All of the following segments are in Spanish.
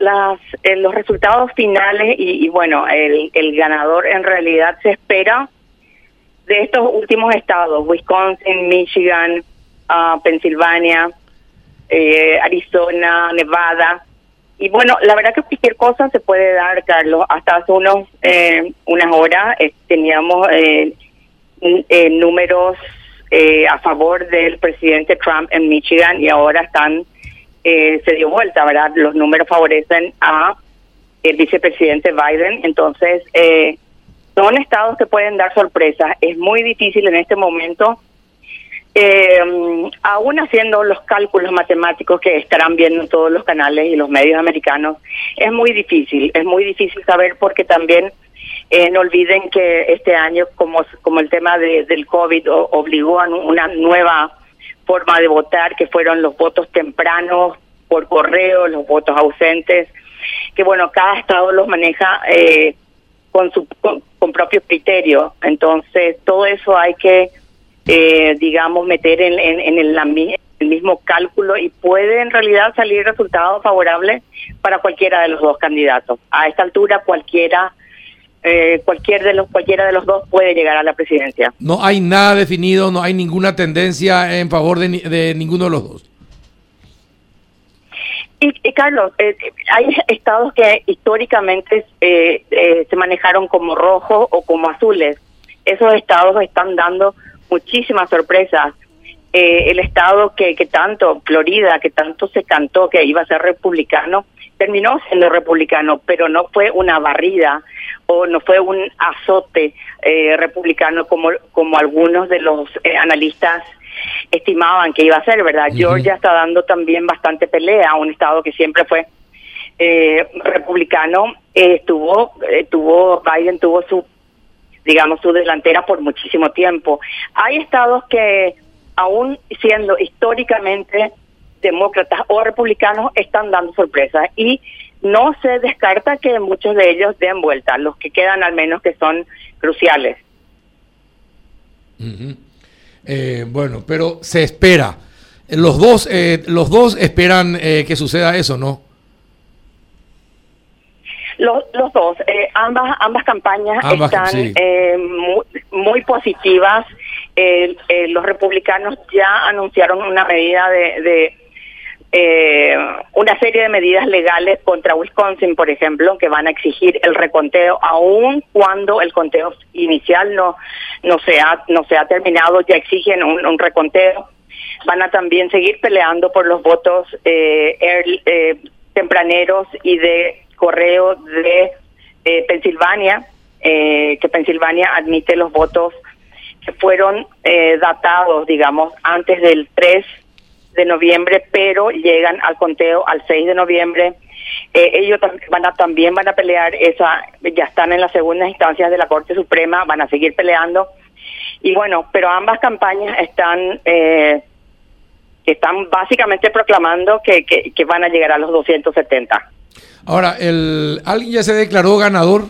las, eh, los resultados finales y, bueno, el, ganador en realidad se espera de estos últimos estados, Wisconsin, Michigan, uh, Pensilvania, eh, Arizona, Nevada. Y bueno, la verdad que cualquier cosa se puede dar, Carlos. Hasta hace unos eh, unas horas eh, teníamos eh, eh, números a favor del presidente Trump en Michigan y ahora están eh, se dio vuelta, ¿verdad? Los números favorecen a el vicepresidente Biden, entonces eh, son estados que pueden dar sorpresas. Es muy difícil en este momento, eh, aún haciendo los cálculos matemáticos que estarán viendo todos los canales y los medios americanos, es muy difícil, es muy difícil saber porque también eh, no olviden que este año, como, como el tema de, del COVID obligó a una nueva forma de votar, que fueron los votos tempranos por correo, los votos ausentes, que bueno, cada estado los maneja eh, con su con, propio criterio. Entonces, todo eso hay que, eh, digamos, meter en, en, el, el, mismo cálculo y puede en realidad salir resultado favorable para cualquiera de los dos candidatos. A esta altura, cualquiera eh, cualquier de los cualquiera de los dos puede llegar a la presidencia. No hay nada definido, no hay ninguna tendencia en favor de, de ninguno de los dos. Y, Carlos, eh, hay estados que históricamente eh, eh, se manejaron como rojos o como azules. Esos estados están dando muchísimas sorpresas. el estado que, que tanto, Florida, que tanto se cantó que iba a ser republicano, terminó siendo republicano, pero no fue una barrida o no fue un azote republicano como, como algunos de los analistas estimaban que iba a ser, ¿verdad? Georgia está dando también bastante pelea a un estado que siempre fue eh, republicano. Eh, estuvo, eh, tuvo, Biden tuvo su, digamos, su delantera por muchísimo tiempo. Hay estados que, aún siendo históricamente demócratas o republicanos, están dando sorpresas y no se descarta que muchos de ellos den vuelta, los que quedan al menos que son cruciales. Eh, bueno, pero se espera. Los dos, eh, los dos esperan eh, que suceda eso, ¿no? Los, los dos, ambas ambas campañas están muy, muy, positivas. los republicanos ya anunciaron una medida de eh, una serie de medidas legales contra Wisconsin, por ejemplo, que van a exigir el reconteo, aun cuando el conteo inicial no no se ha no se ha terminado, ya exigen un, reconteo. Van a también seguir peleando por los votos eh, eh tempraneros y de correo de eh, Pensilvania, eh, que Pensilvania admite los votos que fueron datados, digamos, antes del 3 de noviembre, pero llegan al conteo al 6 de noviembre. Eh, ellos van a, también van a pelear esa, ya están en las segundas instancias de la Corte Suprema, van a seguir peleando. Y bueno, pero ambas campañas están eh, están básicamente proclamando que, que, van a llegar a los 270. Ahora, el, ¿alguien ya se declaró ganador?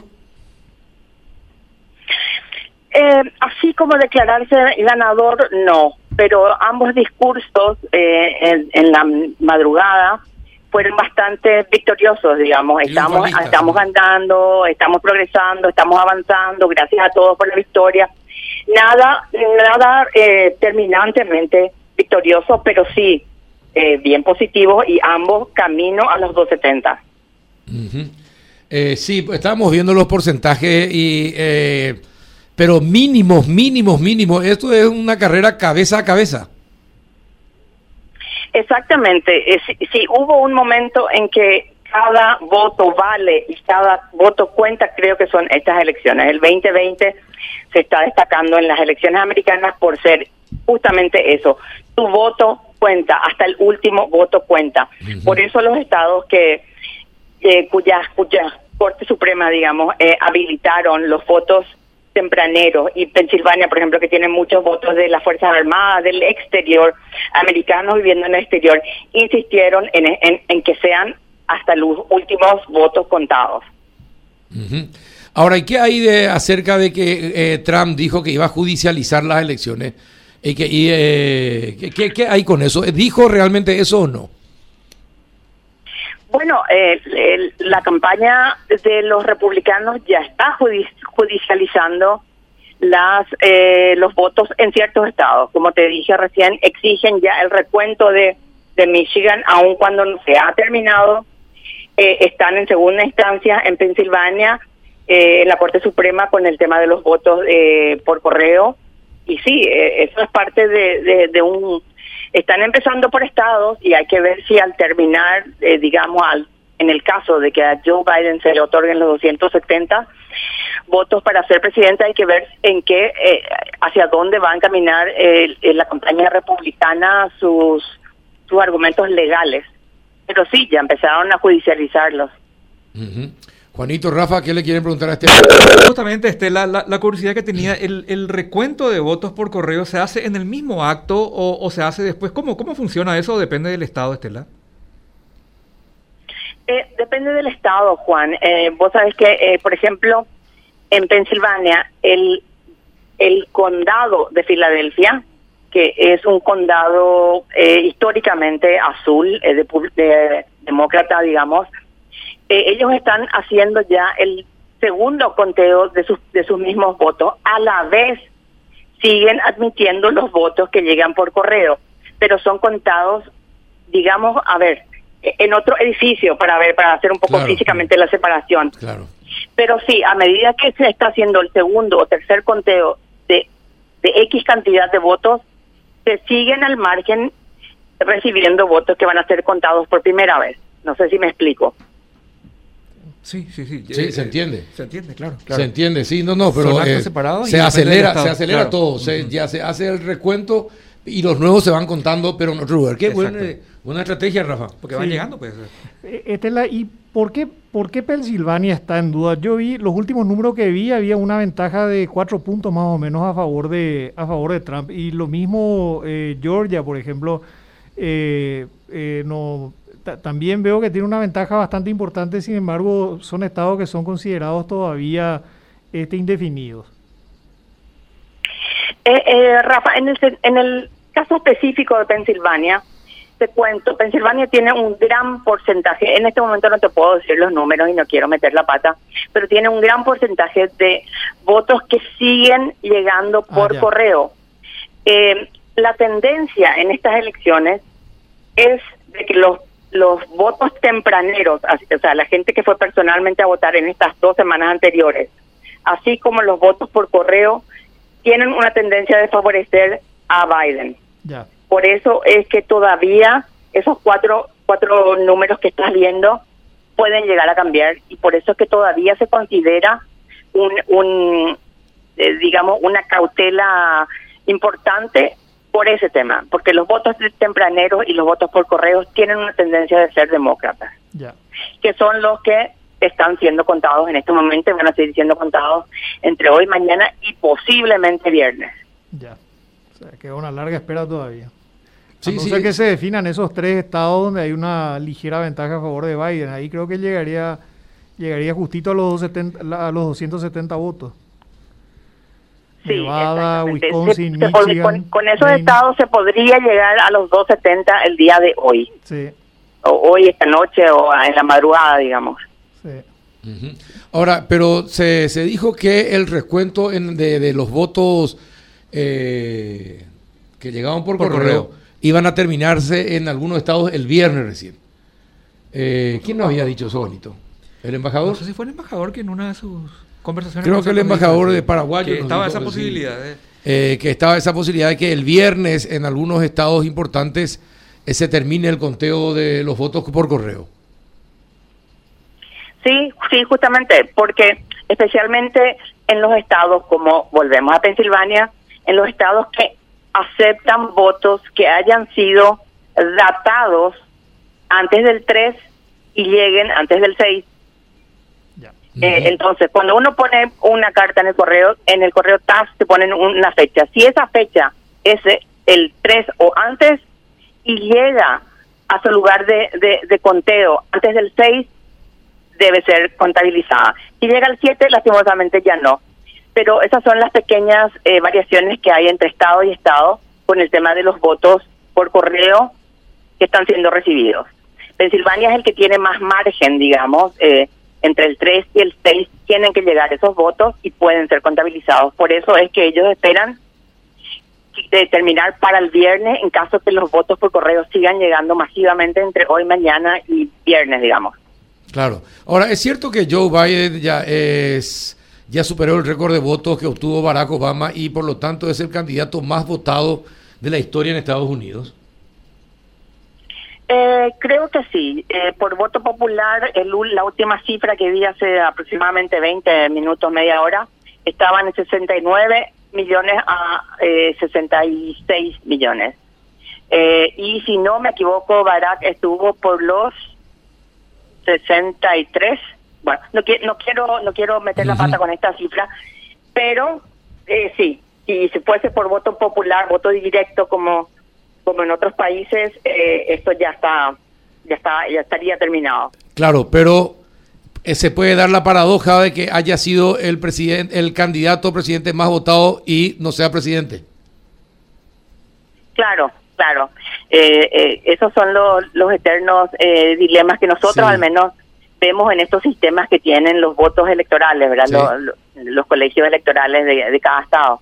Eh, así como declararse ganador, no pero ambos discursos eh, en, la madrugada fueron bastante victoriosos, digamos. Estamos estamos andando, estamos progresando, estamos avanzando, gracias a todos por la victoria. Nada nada eh, terminantemente victorioso, pero sí eh, bien positivo y ambos camino a los 270. eh, sí, estamos viendo los porcentajes y pero mínimos, mínimos, mínimos. Esto es una carrera cabeza a cabeza. Exactamente. Si, hubo un momento en que cada voto vale y cada voto cuenta, creo que son estas elecciones. El 2020 se está destacando en las elecciones americanas por ser justamente eso. Tu voto cuenta, hasta el último voto cuenta. Por eso los estados que eh, cuya, cuya Corte Suprema, digamos, eh, habilitaron los votos tempranero y Pensilvania, por ejemplo, que tiene muchos votos de las Fuerzas Armadas, del exterior, americanos viviendo en el exterior, insistieron en, en, que sean hasta los últimos votos contados. Ahora, ¿y qué hay de acerca de que eh, Trump dijo que iba a judicializar las elecciones? ¿Y, que, y, eh, ¿qué, ¿Qué hay con eso? ¿Dijo realmente eso o no? Bueno, eh, la campaña de los republicanos ya está judicializando las eh, los votos en ciertos estados. Como te dije recién, exigen ya el recuento de, de Michigan, aun cuando no se ha terminado. Eh, están en segunda instancia en Pensilvania, en la Corte Suprema con el tema de los votos por correo. Y sí, eso es parte de, de un están empezando por estados y hay que ver si al terminar, eh, digamos, al, en el caso de que a Joe Biden se le otorguen los 270 votos para ser presidente, hay que ver en qué, eh, hacia dónde va a encaminar eh, la campaña republicana sus, sus argumentos legales. Pero sí, ya empezaron a judicializarlos. Juanito, Rafa, ¿qué le quieren preguntar a este? Justamente, Estela, la, la, curiosidad que tenía, el, el, recuento de votos por correo se hace en el mismo acto o, se hace después? ¿Cómo, ¿Cómo funciona eso? ¿Depende del Estado, Estela? Eh, depende del Estado, Juan. Eh, vos sabés que, eh, por ejemplo, en Pensilvania, el, el condado de Filadelfia, que es un condado históricamente azul, de, de demócrata, digamos, eh, ellos están haciendo ya el segundo conteo de sus, de sus mismos votos. A la vez siguen admitiendo los votos que llegan por correo, pero son contados, digamos, a ver, en otro edificio para ver, para hacer un poco físicamente la separación. Claro. Pero sí, a medida que se está haciendo el segundo o tercer conteo de, de X cantidad de votos, se siguen al margen recibiendo votos que van a ser contados por primera vez. No sé si me explico. Sí, sí, sí. Sí, se entiende. Se entiende, claro. Se entiende, sí, no, no, pero eh, se, acelera, se acelera todo. ya se hace el recuento y los nuevos se van contando, pero no, Ruber, qué buena, una estrategia, Rafa. Porque van llegando, pues. Eh, Estela, ¿y por qué, por qué Pensilvania está en duda? Yo vi, los últimos números que vi, había una ventaja de cuatro puntos más o menos a favor de, a favor de Trump. Y lo mismo eh, Georgia, por ejemplo, no también veo que tiene una ventaja bastante importante, sin embargo, son estados que son considerados todavía este, indefinidos. Eh, eh, Rafa, en el, en el caso específico de Pensilvania, te cuento, Pensilvania tiene un gran porcentaje, en este momento no te puedo decir los números y no quiero meter la pata, pero tiene un gran porcentaje de votos que siguen llegando ah, por correo. Eh, la tendencia en estas elecciones es de que los los votos tempraneros, o sea, la gente que fue personalmente a votar en estas dos semanas anteriores, así como los votos por correo, tienen una tendencia de favorecer a Biden. Por eso es que todavía esos cuatro, cuatro números que estás viendo pueden llegar a cambiar y por eso es que todavía se considera un, un eh, digamos, una cautela importante por ese tema, porque los votos tempraneros y los votos por correo tienen una tendencia de ser demócratas, que son los que están siendo contados en este momento y van a seguir siendo contados entre hoy, mañana y posiblemente viernes. Ya, o sea, queda una larga espera todavía. Sí, no sé que se definan esos tres estados donde hay una ligera ventaja a favor de Biden. Ahí creo que llegaría llegaría justito a los, 270, a los 270 votos. Sí, Wisconsin, con, esos estados se podría llegar a los 270 el día de hoy. Sí. O hoy, esta noche o en la madrugada, digamos. Sí. Ahora, pero se, se dijo que el recuento en, de, los votos eh, que llegaban por, correo, iban a terminarse en algunos estados el viernes recién. Eh, ¿Quién nos había dicho eso, bonito? ¿El embajador? No sé si fue el embajador que en una de sus Creo que el embajador de Paraguay. Que estaba esa posibilidad. Eh, que estaba esa posibilidad de que el viernes en algunos estados importantes eh, se termine el conteo de los votos por correo. Sí, sí, justamente, porque especialmente en los estados como volvemos a Pensilvania, en los estados que aceptan votos que hayan sido datados antes del 3 y lleguen antes del 6, eh, entonces, cuando uno pone una carta en el correo, en el correo TAS te ponen una fecha. Si esa fecha es el 3 o antes y llega a su lugar de, de, conteo antes del 6, debe ser contabilizada. Si llega al 7, lastimosamente ya no. Pero esas son las pequeñas eh, variaciones que hay entre Estado y Estado con el tema de los votos por correo que están siendo recibidos. Pensilvania es el que tiene más margen, digamos, eh, entre el 3 y el 6 tienen que llegar esos votos y pueden ser contabilizados. Por eso es que ellos esperan determinar para el viernes en caso que los votos por correo sigan llegando masivamente entre hoy, mañana y viernes, digamos. Claro. Ahora, es cierto que Joe Biden ya es ya superó el récord de votos que obtuvo Barack Obama y por lo tanto es el candidato más votado de la historia en Estados Unidos. Eh, creo que sí. Eh, por voto popular, el, la última cifra que vi hace aproximadamente 20 minutos, media hora, estaban en 69 millones a eh, 66 millones. Eh, y si no me equivoco, Barack estuvo por los 63. Bueno, no, no quiero no quiero meter la pata con esta cifra, pero eh, sí, si fuese por voto popular, voto directo como como en otros países, eh, esto ya está ya está ya estaría terminado. Claro, pero eh, se puede dar la paradoja de que haya sido el presidente el candidato presidente más votado y no sea presidente. Claro, claro. Eh, eh, esos son los, los eternos eh, dilemas que nosotros al menos vemos en estos sistemas que tienen los votos electorales, ¿verdad? Los, los, colegios electorales de, de cada estado.